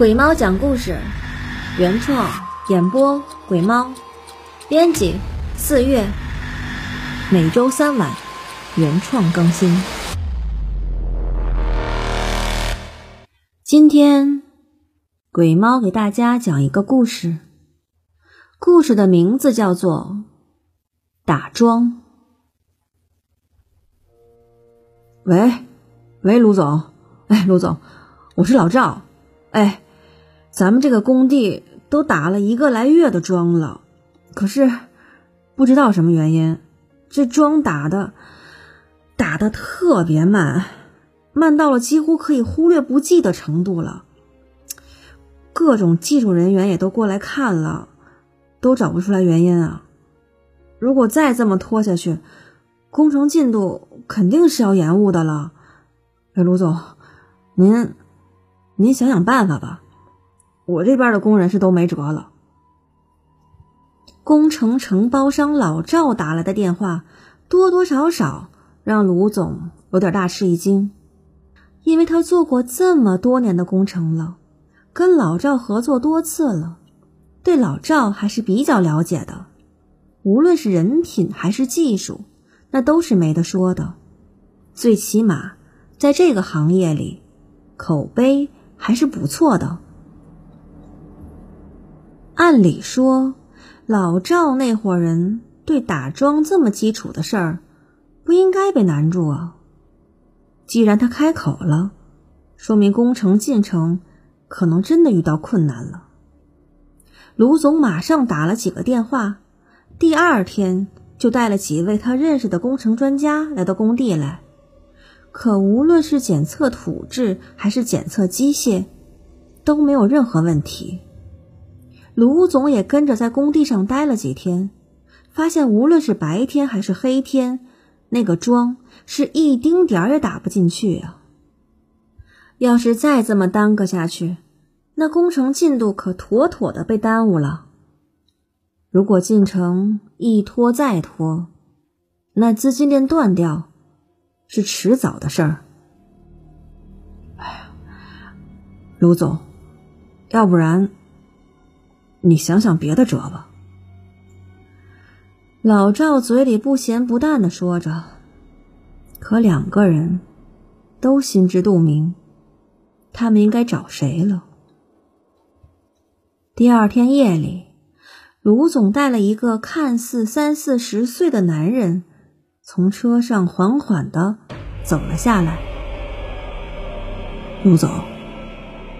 鬼猫讲故事，原创演播鬼猫，编辑四月，每周三晚原创更新。今天鬼猫给大家讲一个故事，故事的名字叫做《打桩》。喂，喂，卢总，哎，卢总，我是老赵，哎。咱们这个工地都打了一个来月的桩了，可是不知道什么原因，这桩打的打的特别慢，慢到了几乎可以忽略不计的程度了。各种技术人员也都过来看了，都找不出来原因啊！如果再这么拖下去，工程进度肯定是要延误的了。哎，卢总，您您想想办法吧。我这边的工人是都没辙了。工程承包商老赵打来的电话，多多少少让卢总有点大吃一惊，因为他做过这么多年的工程了，跟老赵合作多次了，对老赵还是比较了解的。无论是人品还是技术，那都是没得说的。最起码在这个行业里，口碑还是不错的。按理说，老赵那伙人对打桩这么基础的事儿，不应该被难住啊。既然他开口了，说明工程进程可能真的遇到困难了。卢总马上打了几个电话，第二天就带了几位他认识的工程专家来到工地来。可无论是检测土质还是检测机械，都没有任何问题。卢总也跟着在工地上待了几天，发现无论是白天还是黑天，那个桩是一丁点儿也打不进去啊！要是再这么耽搁下去，那工程进度可妥妥的被耽误了。如果进程一拖再拖，那资金链断掉是迟早的事儿。哎呀，卢总，要不然……你想想别的辙吧。老赵嘴里不咸不淡的说着，可两个人都心知肚明，他们应该找谁了。第二天夜里，卢总带了一个看似三四十岁的男人，从车上缓缓的走了下来。卢总，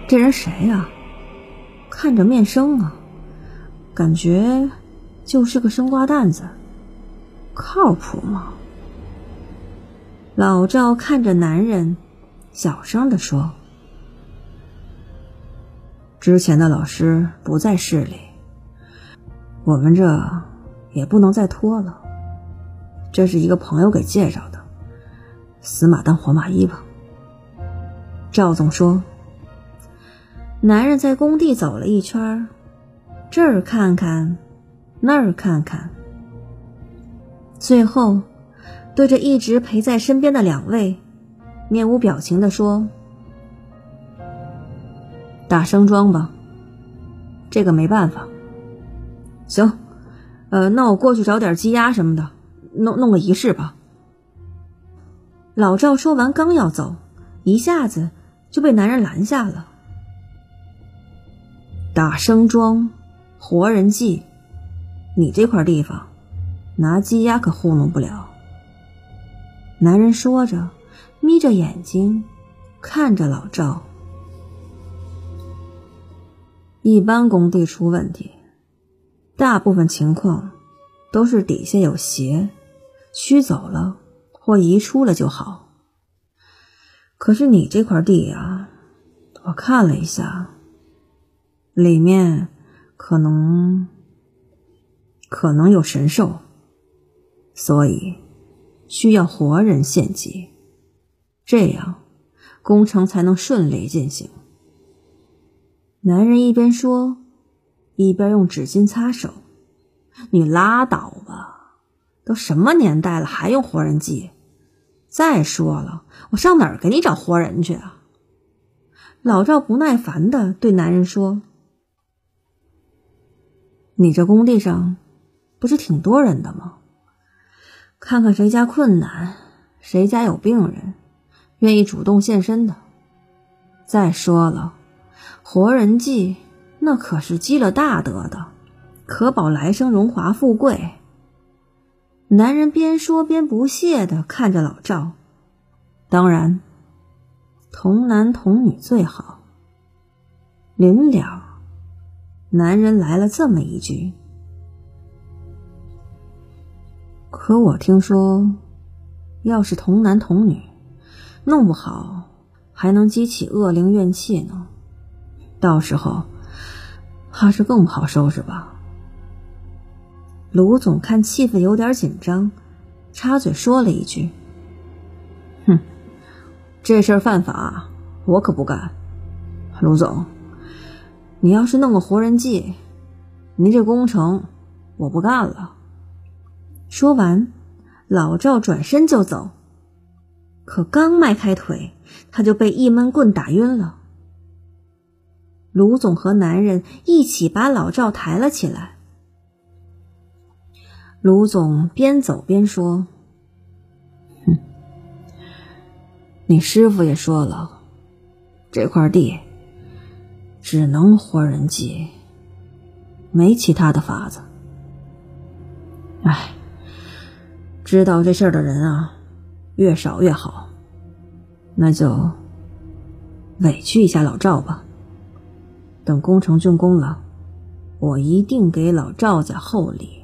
这人谁呀？看着面生啊。感觉就是个生瓜蛋子，靠谱吗？老赵看着男人，小声的说：“之前的老师不在市里，我们这也不能再拖了。这是一个朋友给介绍的，死马当活马医吧。”赵总说。男人在工地走了一圈。这儿看看，那儿看看，最后对着一直陪在身边的两位，面无表情的说：“打生桩吧，这个没办法。行，呃，那我过去找点鸡鸭什么的，弄弄个仪式吧。”老赵说完，刚要走，一下子就被男人拦下了。打生桩。活人祭，你这块地方，拿鸡鸭可糊弄不了。男人说着，眯着眼睛看着老赵。一般工地出问题，大部分情况都是底下有邪，驱走了或移出了就好。可是你这块地呀，我看了一下，里面。可能，可能有神兽，所以需要活人献祭，这样工程才能顺利进行。男人一边说，一边用纸巾擦手。你拉倒吧，都什么年代了，还用活人祭？再说了，我上哪儿给你找活人去啊？老赵不耐烦的对男人说：“你这工地上不是挺多人的吗？看看谁家困难，谁家有病人，愿意主动献身的。再说了，活人祭那可是积了大德的，可保来生荣华富贵。”男人边说边不屑的看着老赵，当然，童男童女最好。临了，男人来了这么一句：“可我听说，要是童男童女，弄不好还能激起恶灵怨气呢。到时候，怕是更不好收拾吧。”卢总看气氛有点紧张，插嘴说了一句：“哼，这事儿犯法，我可不干。卢总，你要是弄个活人祭，您这工程我不干了。”说完，老赵转身就走，可刚迈开腿，他就被一闷棍打晕了。卢总和男人一起把老赵抬了起来。卢总边走边说：“哼，你师傅也说了，这块地只能活人祭，没其他的法子。哎，知道这事儿的人啊，越少越好。那就委屈一下老赵吧。等工程竣工了，我一定给老赵家厚礼。”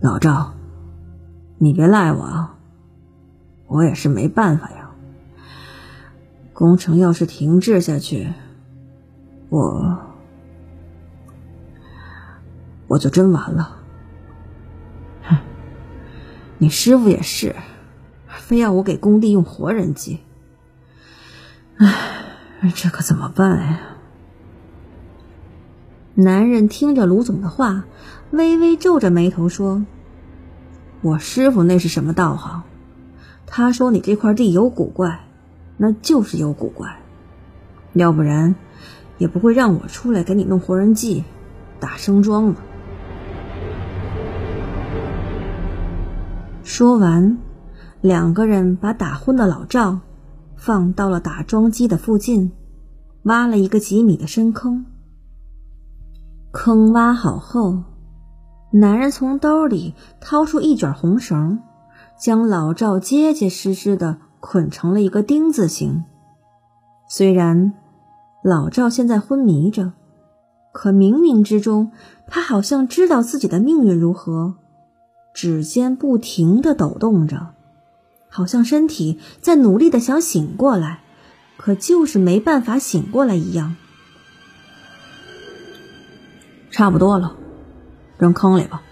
老赵，你别赖我啊！我也是没办法呀。工程要是停滞下去，我我就真完了。哼，你师傅也是，非要我给工地用活人机。唉，这可怎么办呀？男人听着卢总的话，微微皱着眉头说：“我师傅那是什么道行？他说你这块地有古怪，那就是有古怪，要不然也不会让我出来给你弄活人祭、打生桩了。”说完，两个人把打昏的老赵放到了打桩机的附近，挖了一个几米的深坑。坑挖好后，男人从兜里掏出一卷红绳，将老赵结结实实的捆成了一个丁字形。虽然老赵现在昏迷着，可冥冥之中，他好像知道自己的命运如何，指尖不停的抖动着，好像身体在努力的想醒过来，可就是没办法醒过来一样。差不多了，扔坑里吧。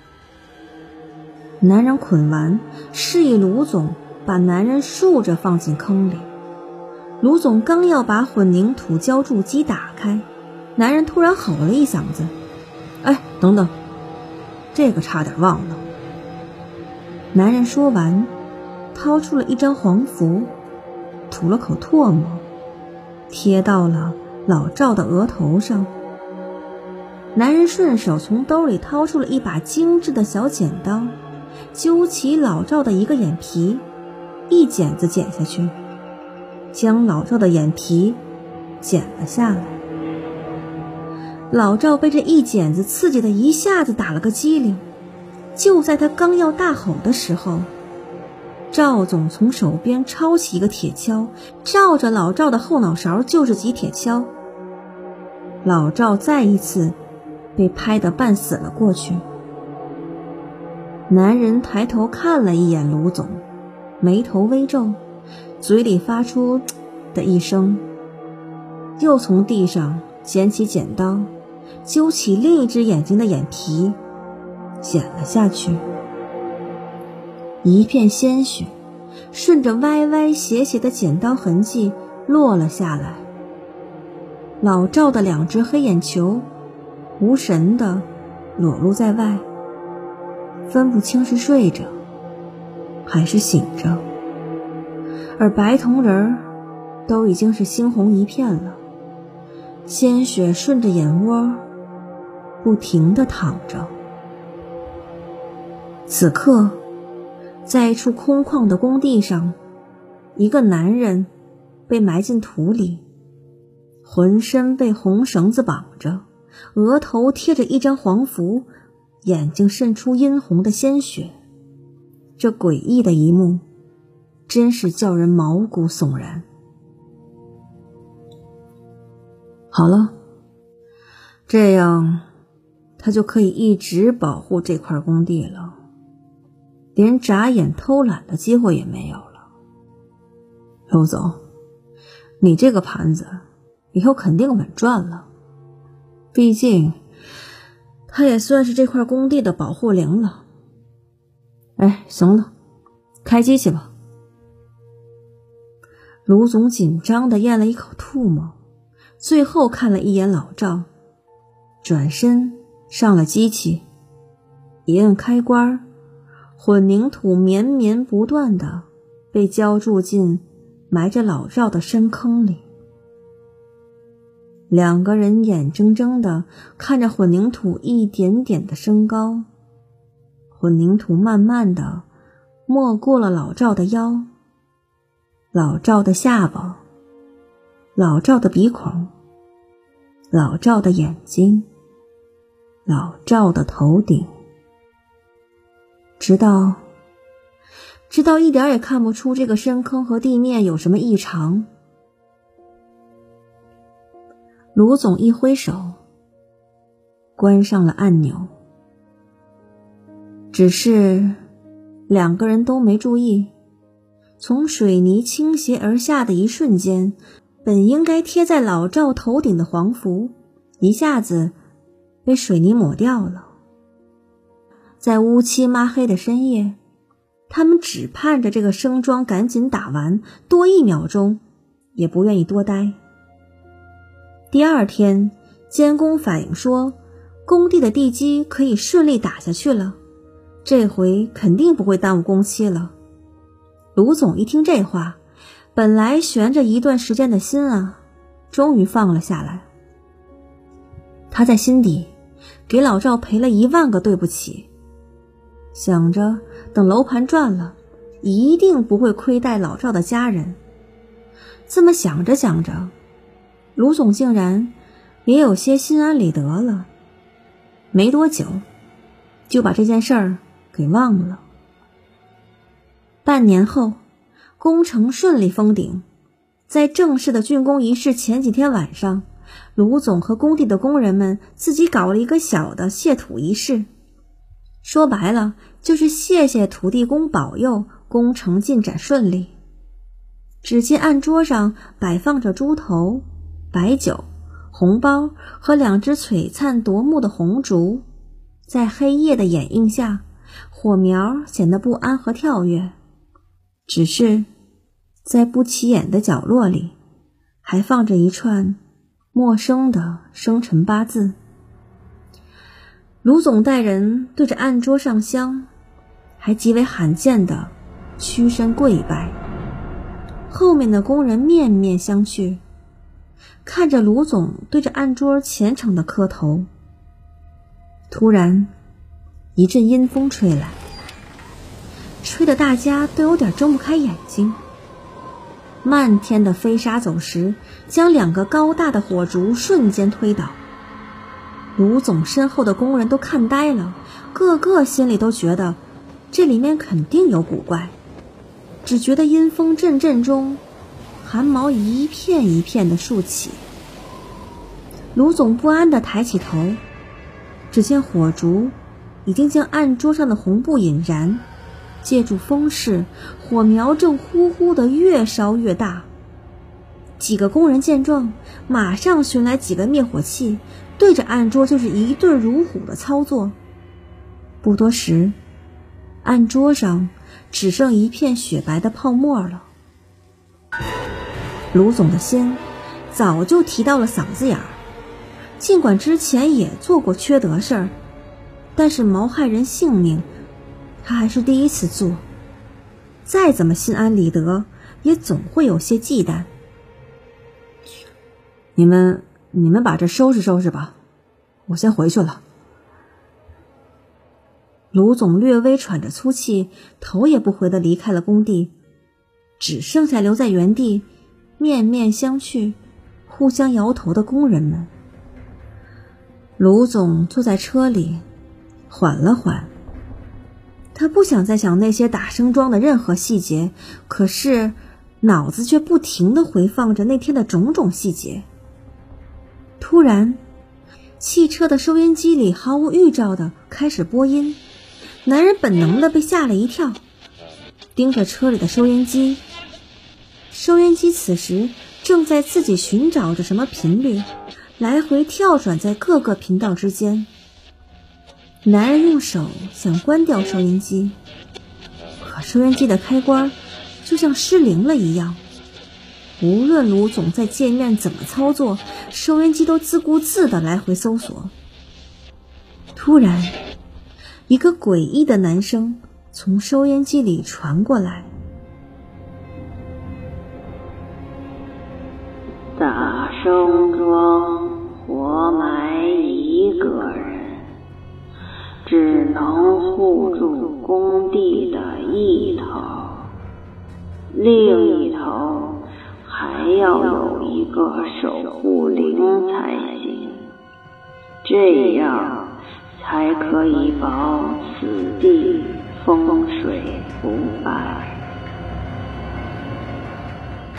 男人捆完，示意卢总把男人竖着放进坑里。卢总刚要把混凝土浇筑机打开，男人突然吼了一嗓子：“哎，等等，这个差点忘了。”男人说完，掏出了一张黄符，吐了口唾沫，贴到了老赵的额头上。男人顺手从兜里掏出了一把精致的小剪刀，揪起老赵的一个眼皮，一剪子剪下去，将老赵的眼皮剪了下来。老赵被这一剪子刺激的一下子打了个激灵，就在他刚要大吼的时候，赵总从手边抄起一个铁锹，照着老赵的后脑勺就是几铁锹。老赵再一次。被拍得半死了过去。男人抬头看了一眼卢总，眉头微皱，嘴里发出“的一声，又从地上捡起剪刀，揪起另一只眼睛的眼皮，剪了下去。一片鲜血顺着歪歪斜斜的剪刀痕迹落了下来。老赵的两只黑眼球。无神的裸露在外，分不清是睡着还是醒着，而白瞳仁儿都已经是猩红一片了，鲜血顺着眼窝不停的淌着。此刻，在一处空旷的工地上，一个男人被埋进土里，浑身被红绳子绑着，额头贴着一张黄符，眼睛渗出殷红的鲜血。这诡异的一幕，真是叫人毛骨悚然。好了，这样他就可以一直保护这块工地了，连眨眼偷懒的机会也没有了。陆总，你这个盘子以后肯定稳赚了，毕竟他也算是这块工地的保护灵了。哎，行了，开机去吧。卢总紧张的咽了一口唾沫。最后看了一眼老赵，转身上了机器，一摁开关，混凝土绵绵不断的被浇筑进埋着老赵的深坑里。两个人眼睁睁的看着混凝土一点点的升高，混凝土慢慢的没过了老赵的腰，老赵的下巴。老赵的鼻孔，老赵的眼睛，老赵的头顶，直到直到一点也看不出这个深坑和地面有什么异常。卢总一挥手，关上了按钮。只是两个人都没注意，从水泥倾斜而下的一瞬间。本应该贴在老赵头顶的黄符，一下子被水泥抹掉了。在乌漆抹黑的深夜，他们只盼着这个生桩赶紧打完，多一秒钟也不愿意多待。第二天，监工反映说，工地的地基可以顺利打下去了，这回肯定不会耽误工期了。卢总一听这话。本来悬着一段时间的心啊，终于放了下来。他在心底给老赵赔了一万个对不起，想着等楼盘赚了，一定不会亏待老赵的家人。这么想着想着，卢总竟然也有些心安理得了。没多久，就把这件事儿给忘了。半年后。工程顺利封顶，在正式的竣工仪式前几天晚上，卢总和工地的工人们自己搞了一个小的谢土仪式，说白了就是谢谢土地公保佑工程进展顺利。只见案桌上摆放着猪头、白酒、红包和两只璀璨夺目的红烛，在黑夜的掩映下，火苗显得不安和跳跃。只是，在不起眼的角落里，还放着一串陌生的生辰八字。卢总带人对着案桌上香，还极为罕见的屈身跪拜。后面的工人面面相觑，看着卢总对着案桌虔诚的磕头。突然，一阵阴风吹来。吹得大家都有点睁不开眼睛。漫天的飞沙走石将两个高大的火烛瞬间推倒。卢总身后的工人都看呆了，个个心里都觉得这里面肯定有古怪。只觉得阴风阵阵中，汗毛一片一片的竖起。卢总不安地抬起头，只见火烛已经将案桌上的红布引燃。借助风势，火苗正呼呼的越烧越大。几个工人见状，马上寻来几个灭火器，对着案桌就是一顿如虎的操作。不多时，案桌上只剩一片雪白的泡沫了。卢总的心早就提到了嗓子眼儿，尽管之前也做过缺德事儿，但是谋害人性命。他还是第一次做，再怎么心安理得，也总会有些忌惮。你们你们把这收拾收拾吧，我先回去了。卢总略微喘着粗气，头也不回的离开了工地，只剩下留在原地面面相觑、互相摇头的工人们。卢总坐在车里，缓了缓。他不想再想那些打声桩的任何细节，可是脑子却不停的回放着那天的种种细节。突然，汽车的收音机里毫无预兆的开始播音，男人本能的被吓了一跳，盯着车里的收音机。收音机此时正在自己寻找着什么频率，来回跳转在各个频道之间。男人用手想关掉收音机，可收音机的开关就像失灵了一样。无论卢总在界面怎么操作，收音机都自顾自的来回搜索。突然，一个诡异的男声从收音机里传过来：“大生庄只能护住工地的一头，另一头还要有一个守护灵才行，这样才可以保此地风水不败。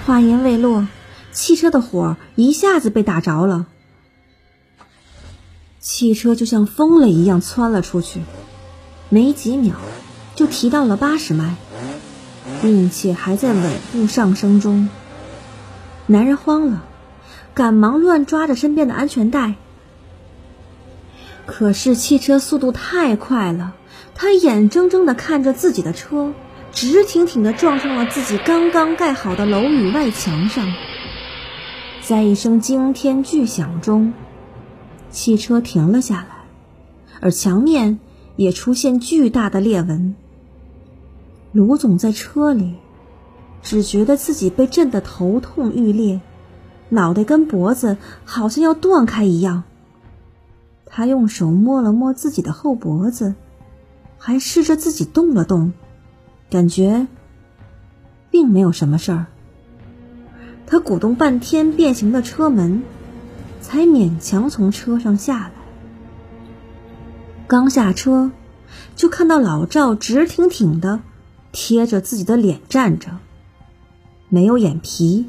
话音未落，汽车的火一下子被打着了。汽车就像疯了一样窜了出去，没几秒就提到了八十迈，并且还在稳步上升中。男人慌了，赶忙乱抓着身边的安全带。可是汽车速度太快了，他眼睁睁的看着自己的车直挺挺的撞上了自己刚刚盖好的楼宇外墙上，在一声惊天巨响中。汽车停了下来，而墙面也出现巨大的裂纹。卢总在车里，只觉得自己被震得头痛欲裂，脑袋跟脖子好像要断开一样。他用手摸了摸自己的后脖子，还试着自己动了动，感觉并没有什么事儿。他鼓动半天变形的车门。才勉强从车上下来。刚下车，就看到老赵直挺挺的贴着自己的脸站着，没有眼皮，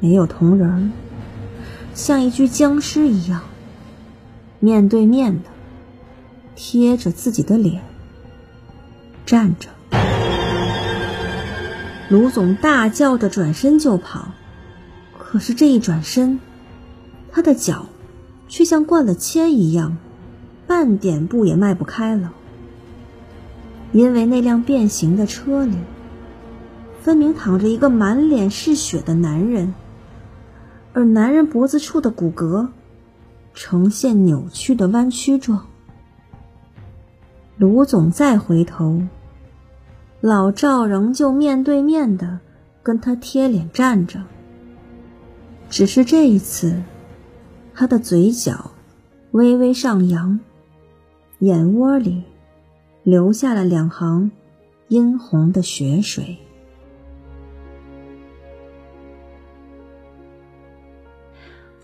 没有瞳仁，像一具僵尸一样，面对面的贴着自己的脸站着。卢总大叫着转身就跑，可是这一转身。他的脚却像灌了铅一样，半点步也迈不开了。因为那辆变形的车里，分明躺着一个满脸是血的男人，而男人脖子处的骨骼呈现扭曲的弯曲状。卢总再回头，老赵仍旧面对面的跟他贴脸站着，只是这一次。他的嘴角微微上扬，眼窝里流下了两行殷红的血水。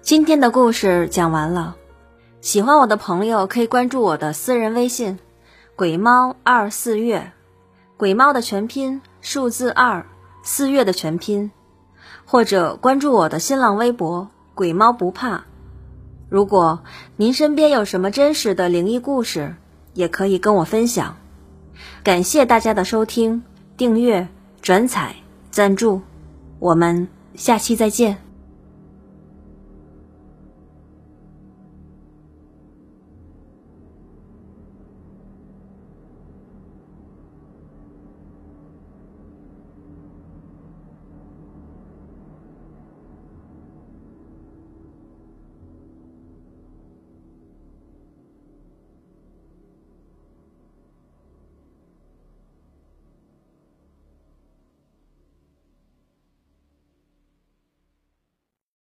今天的故事讲完了，喜欢我的朋友可以关注我的私人微信“鬼猫二四月”，鬼猫的全拼数字二四月的全拼，或者关注我的新浪微博“鬼猫不怕”。如果您身边有什么真实的灵异故事，也可以跟我分享。感谢大家的收听、订阅、转采、赞助，我们下期再见。